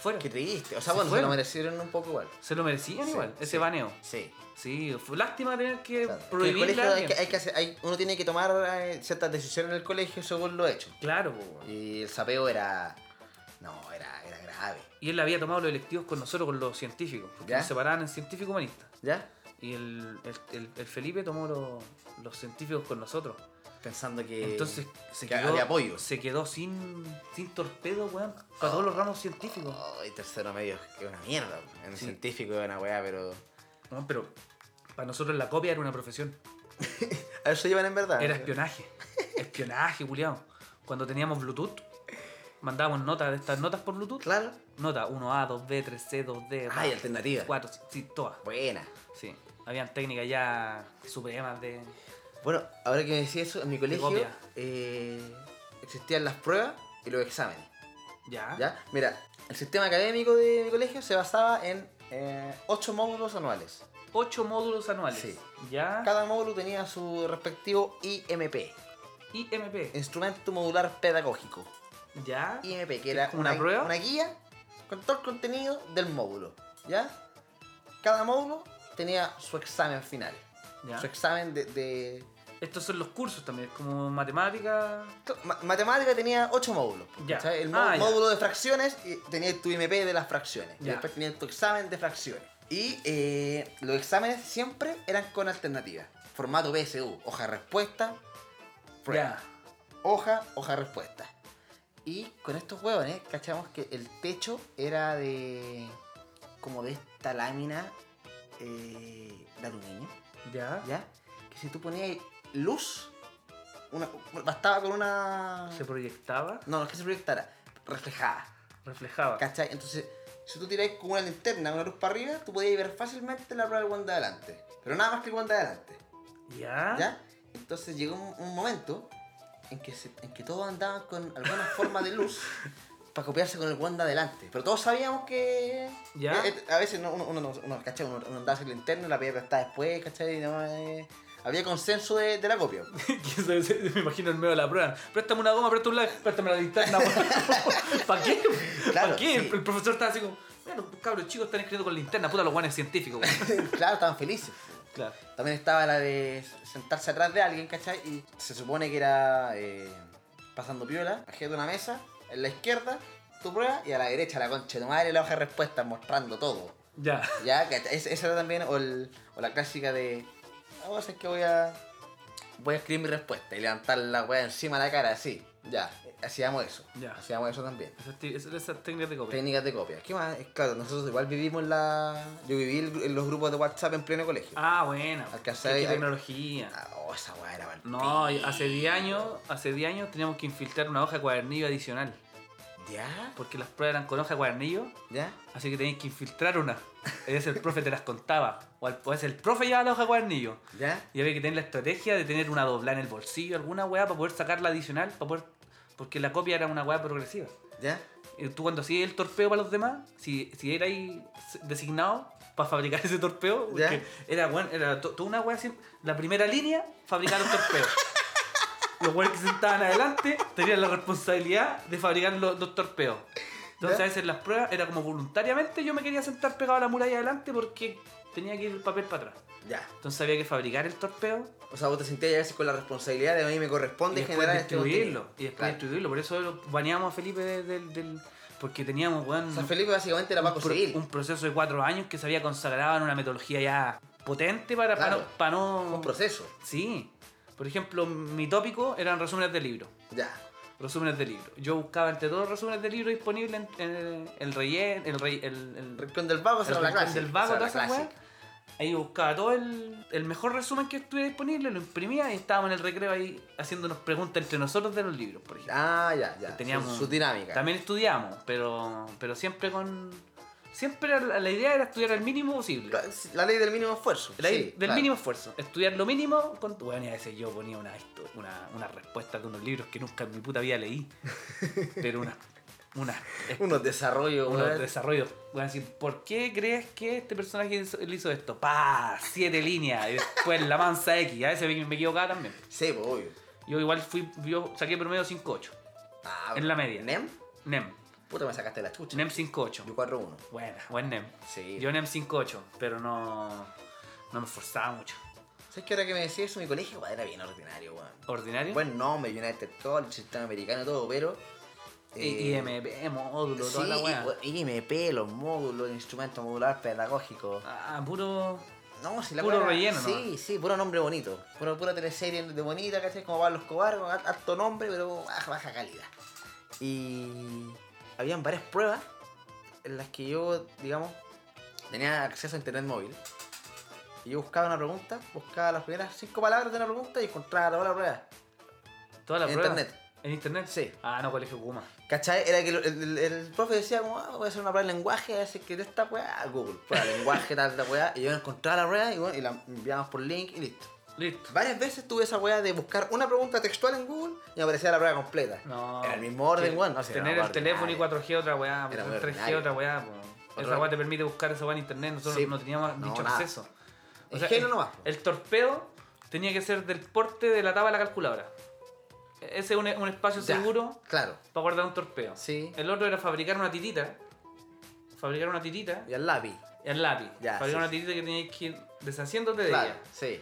Fuera. Qué triste. O sea, Se bueno, se fueron. lo merecieron un poco igual. Se lo merecían Sí, igual, ese sí. baneo. Sí. Sí, fue lástima tener que Claro. Que el colegio hay que, hay que hacer- hay- uno tiene que tomar eh, ciertas decisiones en el colegio según lo hecho. Claro. Y el sapeo era. No, era, era grave. Y él había tomado los electivos con nosotros, con los científicos. Porque ¿Ya? nos separaban en científico humanista. ¿Ya? Y el, el, el- el Felipe tomó los, los científicos con nosotros. Pensando que. Entonces se que quedó, apoyo. se quedó sin, sin torpedo, weón, para todos los ramos científicos. Ay, tercero medio es una mierda. En Sí. científico es una weá, pero. Weón, pero para nosotros la copia era una profesión. A eso llevan en verdad. Era espionaje. espionaje, culiao. Cuando teníamos Bluetooth, mandábamos notas de estas notas por Bluetooth. Claro. Nota 1A, 2B, 3C, 2D. Ay, alternativa. 4, sí, todas. Buena. Sí. Habían técnicas ya supremas de. Bueno, ahora que me decís eso, en mi colegio eh, existían las pruebas y los exámenes. Ya. ¿Ya? Mira, el sistema académico de mi colegio se basaba en eh, ocho módulos anuales. Ocho módulos anuales. Sí. Ya. Cada módulo tenía su respectivo IMP, IMP. Instrumento Modular Pedagógico. Ya. IMP, que era como una prueba? una guía con todo el contenido del módulo. ¿Ya? Cada módulo tenía su examen final. Ya. Su examen de, de- Estos son los cursos también, como matemática. Ma- Matemática tenía ocho módulos. Ya. El Ah, ya. módulo de fracciones y tenía tu IMP de las fracciones. Y después tenía tu examen de fracciones. Y eh, los exámenes siempre eran con alternativas. Formato PSU, hoja respuesta, prueba. Ya. Hoja, hoja respuesta. Y con estos huevones, cachamos que el techo era de. como de esta lámina eh, de aluminio. Ya. ¿Ya? Que si tú ponías luz, una, bastaba con una. Se proyectaba, No, no es que se proyectara, reflejada. reflejaba. ¿Cachai? Entonces, si tú tiráis con una linterna, una luz para arriba, tú podías ver fácilmente la prueba del guante de adelante. Pero nada más que el guante de adelante. Ya. ¿Ya? Entonces llegó un, un momento en que, se- en que todos andaban con alguna forma de luz para copiarse con el de adelante. Pero todos sabíamos que. Ya. eh, eh, a veces no- uno, uno, no- uno, ¿cachai? Uno, uno andaba la pedía prestada después, ¿cachai? No, eh, había consenso de, de la copia. Me imagino en medio de la prueba. Préstame una goma, préstame un like, préstame la linterna. ¿Para qué? Claro, ¿Para qué? El, sí. el profesor estaba así como, los cabros chicos están escribiendo con linterna, puta los guanes científicos. weón". claro, estaban felices. claro. También estaba la de sentarse atrás de alguien, ¿cachai? Y se supone que era eh, pasando piola, bajé de una mesa, en la izquierda, tu prueba, y a la derecha la concha de tu madre la hoja de respuesta mostrando todo. Ya. Ya, ¿cachai? Esa era también, o, el- o la clásica de, vamos a es que voy a, voy a escribir mi respuesta y levantar la weá encima de la cara, así. Ya, hacíamos eso. Ya. Hacíamos eso también. Esas, esas- técnicas de copia. Técnicas de copia. ¿Qué más? Es Claro, nosotros igual vivimos la... Yo viví el- en los grupos de WhatsApp en pleno colegio. Ah, buena. Alcancé Qué- tecnología. Ah, oh, esa weá era mal No, hace 10 años, hace 10 años teníamos que infiltrar una hoja de cuadernillo adicional. ¿Ya? Porque las pruebas eran con hoja de cuadernillo, ¿Ya? así que tenías que infiltrar una. A veces el profe te las contaba. O al- a veces el profe llevaba la hoja de cuadernillo. ¿Ya? Y había que tener la estrategia de tener una dobla en el bolsillo, alguna weá, para poder sacar la adicional, para poder... porque la copia era una weá progresiva. ¿Ya? Y tú cuando hacías el torpeo para los demás, si, si eras ahí designado para fabricar ese torpeo, porque era, bueno, era to- toda una weá la primera línea, fabricar un torpeo. los weones que se sentaban adelante tenían la responsabilidad de fabricar los, los torpeos. Entonces ¿Ya? a veces las pruebas era como voluntariamente yo me quería sentar pegado a la muralla adelante porque tenía que ir el papel para atrás. Ya. Entonces había que fabricar el torpeo O sea, vos te sentías a veces con la responsabilidad de a mí me y corresponde después generar este distribuirlo. contenido. y después Claro. distribuirlo. Por eso baneamos a Felipe de- del... del- porque teníamos, weón, O sea, Felipe básicamente era Paco un, pro- Civil. un proceso de cuatro años que se había consagrado en una metodología ya potente para, para no, para no- Un proceso. Sí. Por ejemplo, mi tópico eran resúmenes de libros. Ya. Resúmenes de libros. Yo buscaba entre todos los resúmenes de libros disponibles en, en el relleno, el, rey- el, el, Rincón del Vago, el la rincón clase. del vago, toda esa. Ahí buscaba todo el, el mejor resumen que estuviera disponible, lo imprimía y estábamos en el recreo ahí haciéndonos preguntas entre nosotros de los libros, por ejemplo. Ah, ya, ya. Teníamos- Su, su dinámica. También estudiamos, pero, pero siempre con Siempre la, la idea era estudiar el mínimo posible. La ley del mínimo esfuerzo. La ley sí, del claro. mínimo esfuerzo. Estudiar lo mínimo con tu. Bueno, y a veces yo ponía una, una, una respuesta de unos libros que nunca en mi puta vida leí. Pero una. Una. Unos desarrollos, unos weón. desarrollos. Voy a decir, ¿por qué crees que este personaje hizo, le hizo esto? ¡Pah! Siete líneas. Y después la mansa X. A veces me, me equivocaba también. Sí, pues, obvio. Yo igual fui. Yo saqué promedio 5.8. Ah, En la media. ¿Nem? NEM. Puta, me sacaste la chucha. NEM 5.8. Yo 4-1. Buena, buen NEM. Sí. Yo NEM 5.8, pero no. No me esforzaba mucho. ¿Sabes qué hora que me decía eso? Mi colegio era bien ordinario, weón. ¿Ordinario? Buen nombre, United College, sistema americano y todo, pero. I- eh, IMP, módulo, Sí, toda la weá. IMP, los módulos, instrumento modular pedagógico. Ah, puro. No, si la Puro era- relleno, Sí, sí, puro nombre bonito. Puro, pura teleserie de bonita, ¿cachai? Como Pablo Escobar, con alto nombre, pero baja, baja calidad. Y habían varias pruebas en las que yo, digamos, tenía acceso a internet móvil. Y yo buscaba una pregunta, buscaba las primeras cinco palabras de una pregunta y encontraba toda la prueba. Toda la En prueba. internet. ¿En internet? Sí. Ah, no, colegio Kuma. ¿Cachai? Era que el, el- el profe decía como, ah, voy a hacer una prueba de lenguaje, a ver que de esta weá, Google, prueba de lenguaje, tal, tal weá, y yo encontraba la prueba y, bueno, y la enviamos por link y listo. Listo. Varias veces tuve esa weá de buscar una pregunta textual en Google y me aparecía la prueba completa. No. Era el mismo orden, weón. No, Tener el teléfono y ordinaria. 4G otra weá, Era muy 3G ordinario. otra weá. Otra- Esa weá te permite buscar esa weá en internet, nosotros Sí. no teníamos No, dicho nada. acceso. Ingenuo el, nomás, po. el torpedo tenía que ser del porte de la tabla de la calculadora. Ese es un, un espacio Ya, seguro Claro. para guardar un torpedo. Sí. El otro era fabricar una titita. Fabricar una titita Y al lápiz. y al lápiz. Ya, fabricar sí, una titita que teníais que ir deshaciéndote de Claro, ella. sí.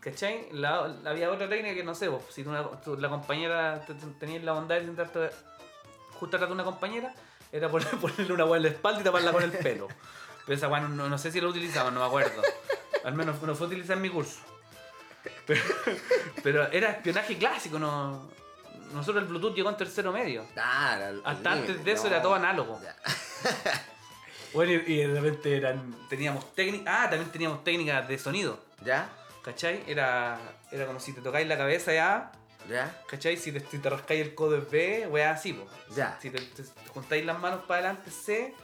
¿Cachai? La, la- había otra técnica que no sé, vos, si tú una- tú- la compañera te- te- tenías la bondad de sentarte justo atrás de una compañera, era poner- ponerle una hueá en la espalda y taparla con el pelo. Pero esa hueá no, no- no sé si lo utilizaban, no me acuerdo. Al menos no fue utilizada en mi curso. Pero, pero era espionaje clásico, no. Nosotros el Bluetooth llegó en tercero medio. Ah, era el- Hasta antes límite, de eso no. era todo análogo. Bueno, y, y de repente eran, teníamos técnicas. Ah, también teníamos técnicas de sonido. ¿Ya? ¿Cachai? Era, era como si te tocáis la cabeza ya. ¿Ya? ¿Cachai? Si te, si te rascáis el codo es B, weá así, po. Ya. Si te, te juntáis las manos para adelante es C,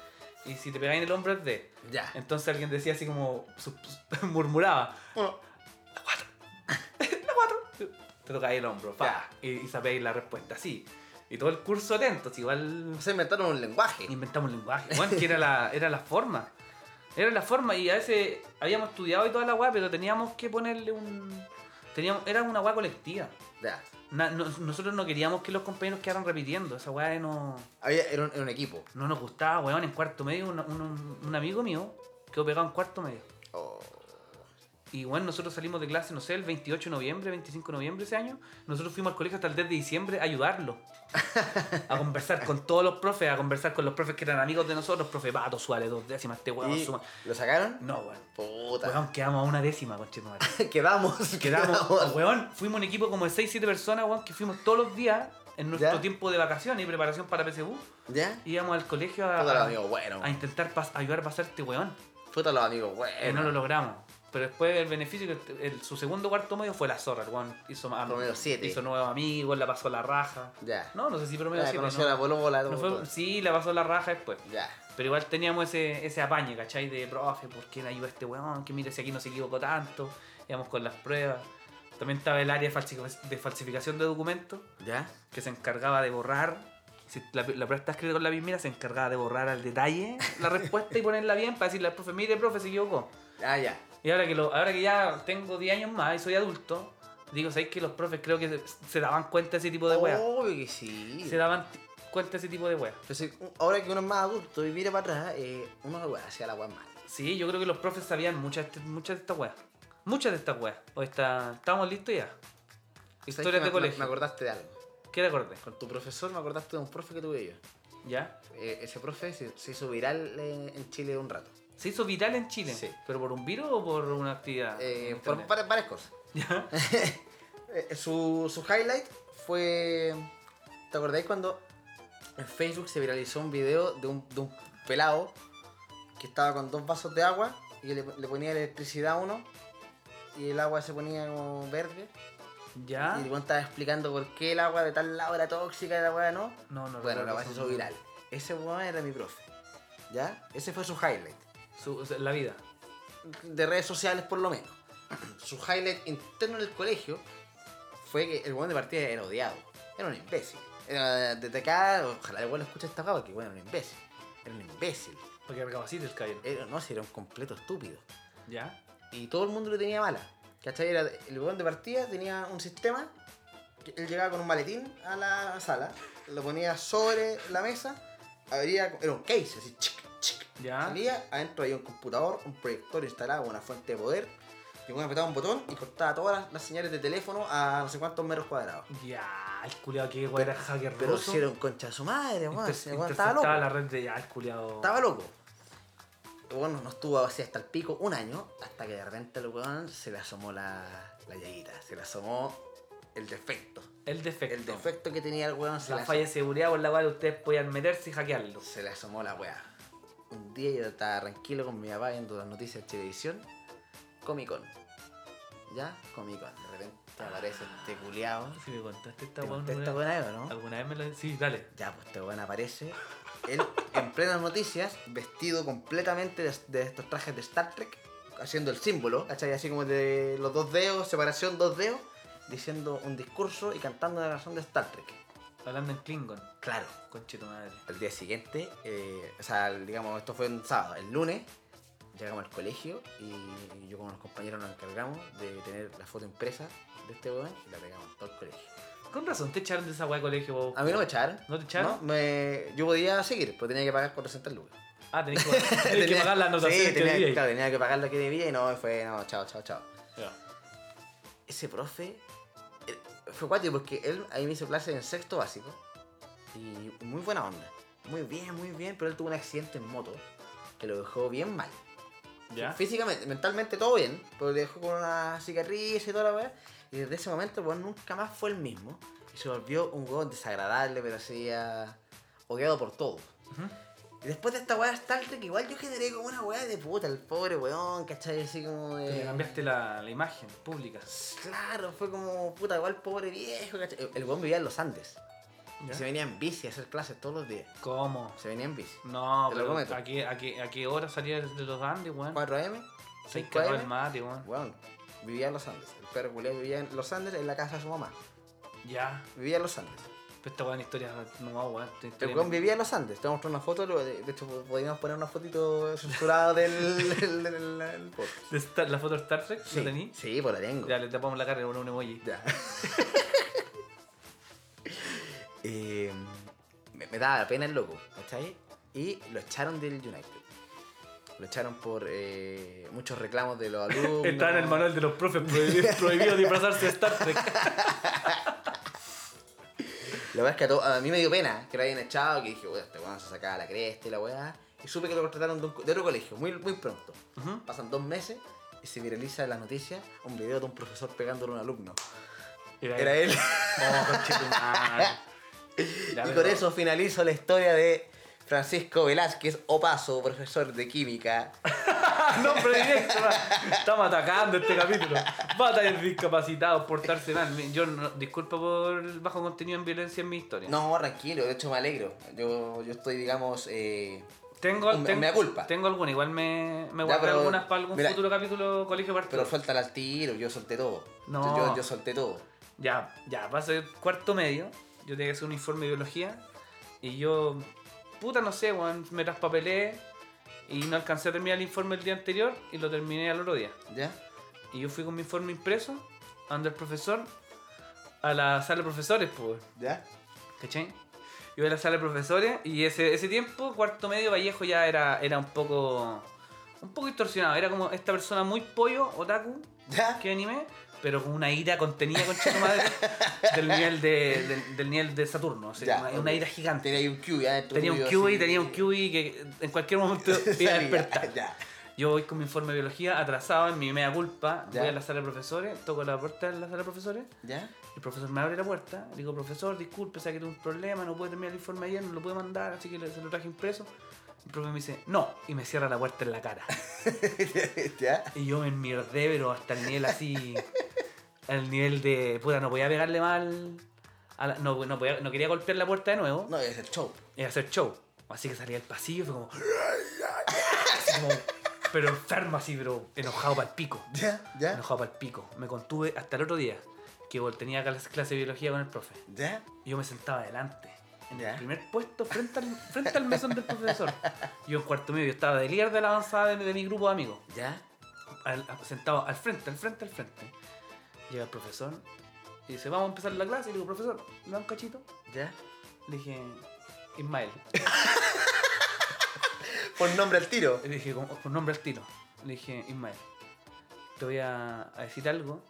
y si te pegáis en el hombro es D. Ya. Entonces alguien decía así como, murmuraba, Bueno, la 4, la 4. Te tocáis el hombro, pa, y, y sabéis la respuesta, así. Y todo el curso atento, igual se inventaron un lenguaje. inventamos un lenguaje. Bueno, que era la, era la forma. Era la forma y a veces habíamos estudiado y toda la weá, pero teníamos que ponerle un... Teníamos, era una weá colectiva. Ya. Na- no- nosotros no queríamos que los compañeros quedaran repitiendo. Esa weá no, Había, era, un, era un equipo. no nos gustaba, weón. En cuarto medio, un, un- un amigo mío quedó pegado en cuarto medio. Y bueno, nosotros salimos de clase, no sé, el 28 de noviembre, 25 de noviembre ese año. Nosotros fuimos al colegio hasta el 10 de diciembre a ayudarlo. A conversar con todos los profes, a conversar con los profes que eran amigos de nosotros. Profe Pato, Suárez, dos décimas, este weón ¿Y suma. lo sacaron? No, weón. Puta. Weón, quedamos a una décima, conchetumare. quedamos. Quedamos, weón, fuimos un equipo como de 6, 7 personas, weón, que fuimos todos los días en nuestro ¿Ya? tiempo de vacaciones y preparación para PSU. ¿Ya? Íbamos al colegio a, Puta los a- amigos buenos. a intentar ayudar a pasar este weón. Puta los amigos Y buenos. no lo logramos. Pero después el beneficio, que el- su segundo cuarto medio fue la zorra. El weón hizo, Promedio siete. hizo nuevos amigos, la pasó la raja. Ya. No, no sé si promedio Ya, 7. conoció no. la polola. No fue- sí, la pasó la raja después. Ya. Pero igual teníamos ese, ese apañe, ¿cachai? De profe, ¿por qué le ayuda a este weón? Que mire si aquí no se equivocó tanto. Íbamos con las pruebas. También estaba el área de falsificación de documentos, ¿Ya? que se encargaba de borrar. Si la, la prueba está escrita con la mira, se encargaba de borrar al detalle la respuesta y ponerla bien para decirle al profe, mire, profe, se equivocó. Ah, ya. Y ahora que, lo, ahora que ya tengo 10 años más y soy adulto, digo, ¿sabes que los profes creo que se, se daban cuenta de ese tipo de weas? Obvio que sí. Se daban cuenta de ese tipo de weas. Pero si- ahora que uno es más adulto y mira para atrás, eh, uno hacía la weá mal. Sí, yo creo que los profes sabían muchas, de muchas de estas weas. Muchas de estas weas. O está, estamos listos ya. ¿Sabes Historias de me- colegio. Me acordaste de algo. ¿Qué te acordé? Con tu profesor me acordaste de un profe que tuve yo. ¿Ya? Eh, ese profe se, se hizo viral eh, en Chile un rato. Se hizo viral en Chile. Sí. ¿Pero por un virus o por una actividad? Eh, por varias, cosas. ¿Ya? Eh, su, su highlight fue. ¿Te acordáis cuando en Facebook se viralizó un video de un, de un pelado que estaba con dos vasos de agua y le, le ponía electricidad a uno y el agua se ponía como verde? ¿Ya? Y el estaba explicando por qué el agua de tal lado era tóxica y la weá no. No, no Bueno, la weá se hizo viral. Ese weón era mi profe. ¿Ya? Ese fue su highlight. Su, la vida. De redes sociales por lo menos. su highlight interno en el colegio fue que el buen de partida era odiado. Era un imbécil. Era desde acá, ojalá el bueno escuche esta cosa porque bueno, era un imbécil. Era un imbécil. Porque recapacite el caballero. Era, no, si era un completo estúpido. ¿Ya? Y todo el mundo lo tenía mala. ¿Cachai? Era, el buen de partida tenía un sistema. que él llegaba con un maletín a la sala, lo ponía sobre la mesa, abría, era un case, así, chic, chic. ¿Ya? Salía, adentro había un computador, un proyector instalado, una fuente de poder. Y uno apretaba un botón y cortaba todas las, las señales de teléfono a no sé cuántos metros cuadrados. Ya, el culiado que era hacker Pero ruso. un concha de su madre, weón. Estaba loco. la red de ya, el culiado. Estaba loco. Weón no estuvo así hasta el pico un año, hasta que de repente el weón se le asomó la, la llaguita, se le asomó el defecto. El defecto. El defecto que tenía el weón se, La le, falla de seguridad por la cual ustedes podían meterse y hackearlo. se le asomó la weá. Un día yo estaba tranquilo con mi papá viendo las noticias de televisión, Comic Con. ¿Ya? Comic Con. De repente aparece este culiao. Si me contaste esta ¿Te esta alguna weá, o no? ¿Alguna vez me lo Sí, dale. Ya, pues este weón aparece. Él, en plenas noticias, vestido completamente de, de estos trajes de Star Trek, haciendo el símbolo, ¿cachai? Así como de los dos dedos, separación dos dedos, diciendo un discurso y cantando la canción de Star Trek. Hablando en Klingon. Claro. Conche tu madre. Al día siguiente, eh, o sea, digamos, esto fue un sábado. El lunes llegamos al colegio y yo con unos compañeros nos encargamos de tener la foto impresa de este weón y la pegamos todo el colegio. Con razón, te echaron de esa weá de colegio vos. A mí no me echaron. ¿No te echaron? No, me, yo podía seguir, pero tenía que pagar 400 lucas. Ah, tenés que, que Tenía- pagar las anotaciones sí, que tenía, claro, tenía que pagar lo que debía y no, fue, no, chao, chao, chao. Ese profe fue cuático porque él ahí me hizo clase en sexto básico y muy buena onda. Muy bien, muy bien, pero él tuvo un accidente en moto que lo dejó bien mal. ¿Ya? Físicamente, mentalmente todo bien, pero le dejó con una cicatriz y toda la weá. Y desde ese momento, pues nunca más fue el mismo. Y se volvió un weón desagradable, pero así ah, odiado por todos. Después de esta weá de Star Trek, igual yo generé como una weá de puta, el pobre weón, ¿cachai? Así como de. cambiaste la, la imagen pública. Claro, fue como puta, igual pobre viejo, ¿cachai? El- El weón vivía en los Andes. Y se venía en bici a hacer clases todos los días. ¿Cómo? Se venía en bici. No, pero. ¿a qué, a, qué, ¿a qué hora salía de los Andes, weón? 4am, Seis 5 cagado el am. mate, weón. Weón, vivía en los Andes. El perro culiao vivía en los Andes en la casa de su mamá. Ya. Vivía en los Andes. Pero esta weón historia no, weón. esta El weón vivía en los Andes. Te voy a mostrar una foto. De hecho, podríamos poner una fotito censurada del, del, del- del podcast. ¿De Star- ¿La foto de Star Trek? Sí, ¿Lo tení? sí, pues la tengo. Ya, le tapamos la cara con un emoji. Ya. Eh, me, me daba pena el loco, ¿cachai? Y lo echaron del United. Lo echaron por eh, muchos reclamos de los alumnos. Está en el manual de los profes prohibido, prohibido disfrazarse de Star Trek. La verdad es que a, to- a mí me dio pena que lo hayan echado, que dije, weón, este weón se sacaba la cresta y la weá. Y supe que lo contrataron de, un co- de otro colegio, muy, muy pronto. Pasan dos meses y se viraliza en las noticias un video de un profesor pegándole a un alumno. Era él. Oh, conchetumare. Ya, y con eso finalizo la historia de Francisco Velázquez Opaso, profesor de química. Nombre directo, va. estamos atacando este capítulo. Batallas discapacitados, portarse mal. Yo no, disculpa por el bajo contenido en violencia en mi historia. No, tranquilo, de hecho me alegro. Yo, yo estoy, digamos, eh, Tengo, Me- tengo, mea culpa. tengo alguna, igual me, me Ya, guardé pero, algunas para algún mira, futuro capítulo colegio partido. pero suéltala al tiro, yo solté todo. No. Yo, yo solté todo. Ya, ya, va a ser cuarto medio. Yo tenía que hacer un informe de biología. Y yo, puta, no sé, weón, me traspapelé. Y no alcancé a terminar el informe el día anterior. Y lo terminé al otro día. ¿Ya? Y yo fui con mi informe impreso, ando el profesor, a la sala de profesores, pues, ¿Ya? ¿cachai? Iba a la sala de profesores y ese, ese tiempo, cuarto medio, Vallejo ya era, era un poco. un poco distorsionado. Era como esta persona muy pollo, otaku, ¿Ya? que animé, pero con una ira contenida, con tu madre, del nivel de, del, del nivel de Saturno. O sea, Ya, una, ira gigante. Tenía un QI adentro Tenía un QI, tenía un QI que en cualquier momento iba a despertar. Ya. Yo voy con mi informe de biología atrasado en mi mea culpa. Ya. Voy a la sala de profesores, toco la puerta de la sala de profesores. ¿Ya? El profesor me abre la puerta. Le digo, profesor, disculpe, sé que tuve un problema, no pude terminar el informe ayer, no lo pude mandar, así que se lo traje impreso. El profe me dice, no, y me cierra la puerta en la cara. ¿Ya? Y yo me enmierdé, pero hasta el nivel así. Al nivel de. Puta, no podía pegarle mal. a la- no, no, podía- no quería golpear la puerta de nuevo No, es el show. y hacer show. Así que salí al pasillo y fue como. como, pero enfermo así, pero enojado para el pico. Ya, ya, Enojado para el pico. Me contuve hasta el otro día, que tenía clase de biología con el profe. ya. Y yo me sentaba adelante, en el primer puesto, frente al, frente al mesón del profesor. Yo en cuarto medio estaba de líder de la avanzada de, de mi grupo de amigos. Ya. al- sentado al frente, al frente, al frente. Llega el profesor y dice, vamos a empezar la clase. Y le digo, profesor, ¿me da un cachito? Ya. Le dije, Ismael. Por nombre al tiro. Le dije, por nombre al tiro. Le dije, Ismael, te voy a, a decir algo.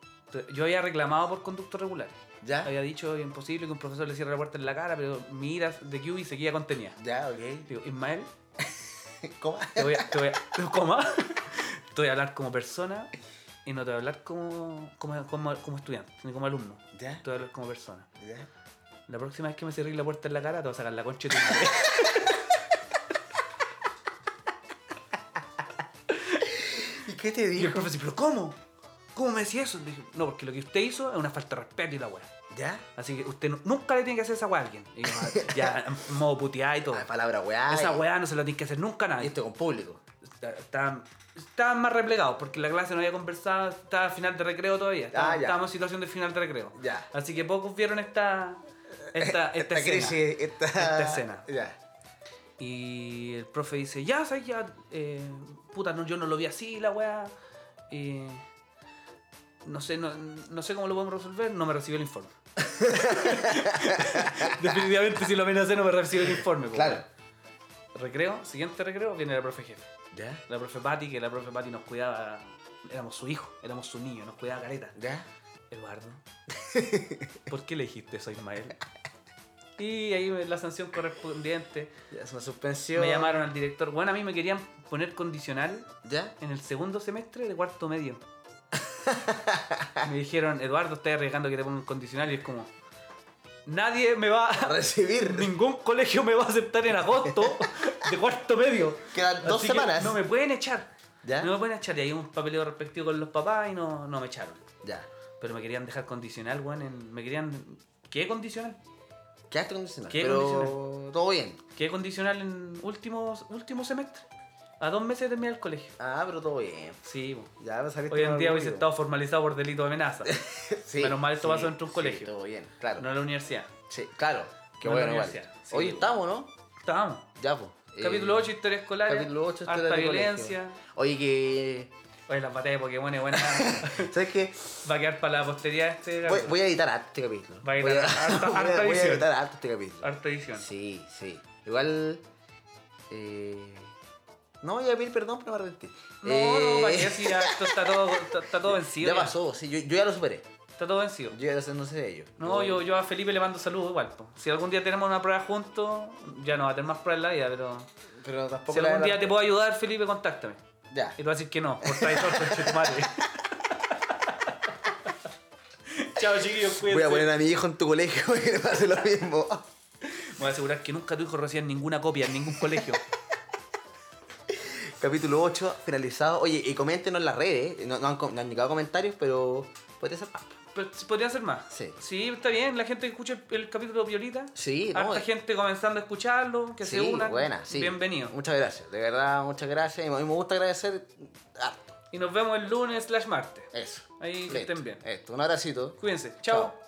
Yo había reclamado por conducto regular. Ya. Había dicho imposible que un profesor le cierre la puerta en la cara, pero mi ira de QB seguía contenida. Ya, ok. Digo, Ismael, ¿Cómo? te voy a, te voy a. Te voy a hablar como persona y no te voy a hablar como, como, como, como estudiante, ni como alumno. Ya. Te voy a hablar como persona. Ya. La próxima vez que me cierres la puerta en la cara, te voy a sacar la concha de tu madre. ¿Y qué te y el dijo? profe dice, ¿pero cómo? ¿Cómo me decía eso? Le dije, no, porque lo que usted hizo es una falta de respeto y la weá. ¿Ya? Así que usted nu- nunca le tiene que hacer esa weá a alguien. Y yo, "Ah, ya, en modo puteada y todo. Ah, palabra weá. Esa weá no se la tiene que hacer nunca a Y nadie. esto con público. Estaban, estaban más replegados porque la clase no había conversado, estaba a final de recreo todavía. Estaba- Ah, ya. estábamos en situación de final de recreo. Ya. Así que pocos vieron esta, esta, esta, escena. crisis, esta... Esta escena. Ya. Y el profe dice, ya, ¿sabes ya? Eh, puta, no, yo no lo vi así, la weá. Y no sé, no, no sé cómo lo podemos resolver, no me recibió el informe. Definitivamente si lo amenacé no me recibió el informe. Claro. Recreo, siguiente recreo, viene la profe jefe. ¿Ya? La profe Patti, que la profe Patti nos cuidaba, éramos su hijo, éramos su niño, nos cuidaba careta. ¿Ya? Eduardo, ¿por qué le dijiste eso a Ismael? Y ahí la sanción correspondiente. Ya, es una suspensión. Me llamaron al director. Bueno, a mí me querían poner condicional ¿Ya? en el segundo semestre de cuarto medio. me dijeron, Eduardo, estás arriesgando que te pongan condicional y es como. Nadie me va A recibir. Ningún colegio me va a aceptar en agosto de cuarto medio. Quedan dos Así que semanas. No me pueden echar. ¿Ya? No me pueden echar. Y hay un papeleo respectivo con los papás y no, no me echaron. Ya. Pero me querían dejar condicional, weón. en- Me querían. ¿Qué condicional? Quedaste condicional. ¿Qué pero condicional? todo bien. ¿Qué condicional en último, último semestre? A dos meses de terminar el colegio. Ah, pero todo bien. Sí, po. Ya me saliste hoy en día hubiese estado formalizado por delito de amenaza. Sí, Menos mal esto sí, pasó dentro de un sí, colegio. todo bien, claro. no en la universidad. Sí, claro. Qué No bueno, igual. Sí, Hoy estamos, ¿no? Estábamos. Ya, pues. Capítulo 8, historia escolar. Capítulo 8, historia Harta de colegio. violencia. Oye, que. Oye, la batalla de Pokémon es buena. ¿Sabes qué? Va a quedar para la posteridad este. Voy, a editar harto este capítulo. Va a Voy editar harta- voy a- harta voy a edición. editar harto este capítulo. Harta edición. Sí, sí. Igual. Eh, no voy a pedir perdón, pero me arrepentí. No, Eh, no, para que si ya esto está todo, está, está todo vencido. Ya pasó, sí, yo, yo ya lo superé. Está todo vencido. Yo ya no sé, no sé de ello. No, yo, yo a Felipe le mando saludos igual. po. Si algún día tenemos una prueba juntos, ya no va a tener más pruebas en la vida, pero. Pero tampoco. Si algún la- día te puedo ayudar, Felipe, contáctame. Ya. Y te voy a decir que no, por traidor, tu madre. Chao, chiquillos, cuídense. Voy a poner a mi hijo en tu colegio y que le pase lo mismo. Voy a asegurar que nunca tu hijo reciba ninguna copia en ningún colegio. Capítulo 8, finalizado. Oye, y coméntenos en las redes. No, no han, no han llegado comentarios, pero podría ser más. Pero podría ser más. Sí. Sí, está bien. La gente que escucha el, el capítulo Violita. Sí, no, Harta eh. gente comenzando a escucharlo, que se Sí, una. buena, sí. Bienvenido. Muchas gracias, de verdad, muchas gracias. Y a mí me gusta agradecer harto. Y nos vemos el lunes slash martes. Eso. Ahí que estén bien. Esto, un abracito. Cuídense. Chao. Chao.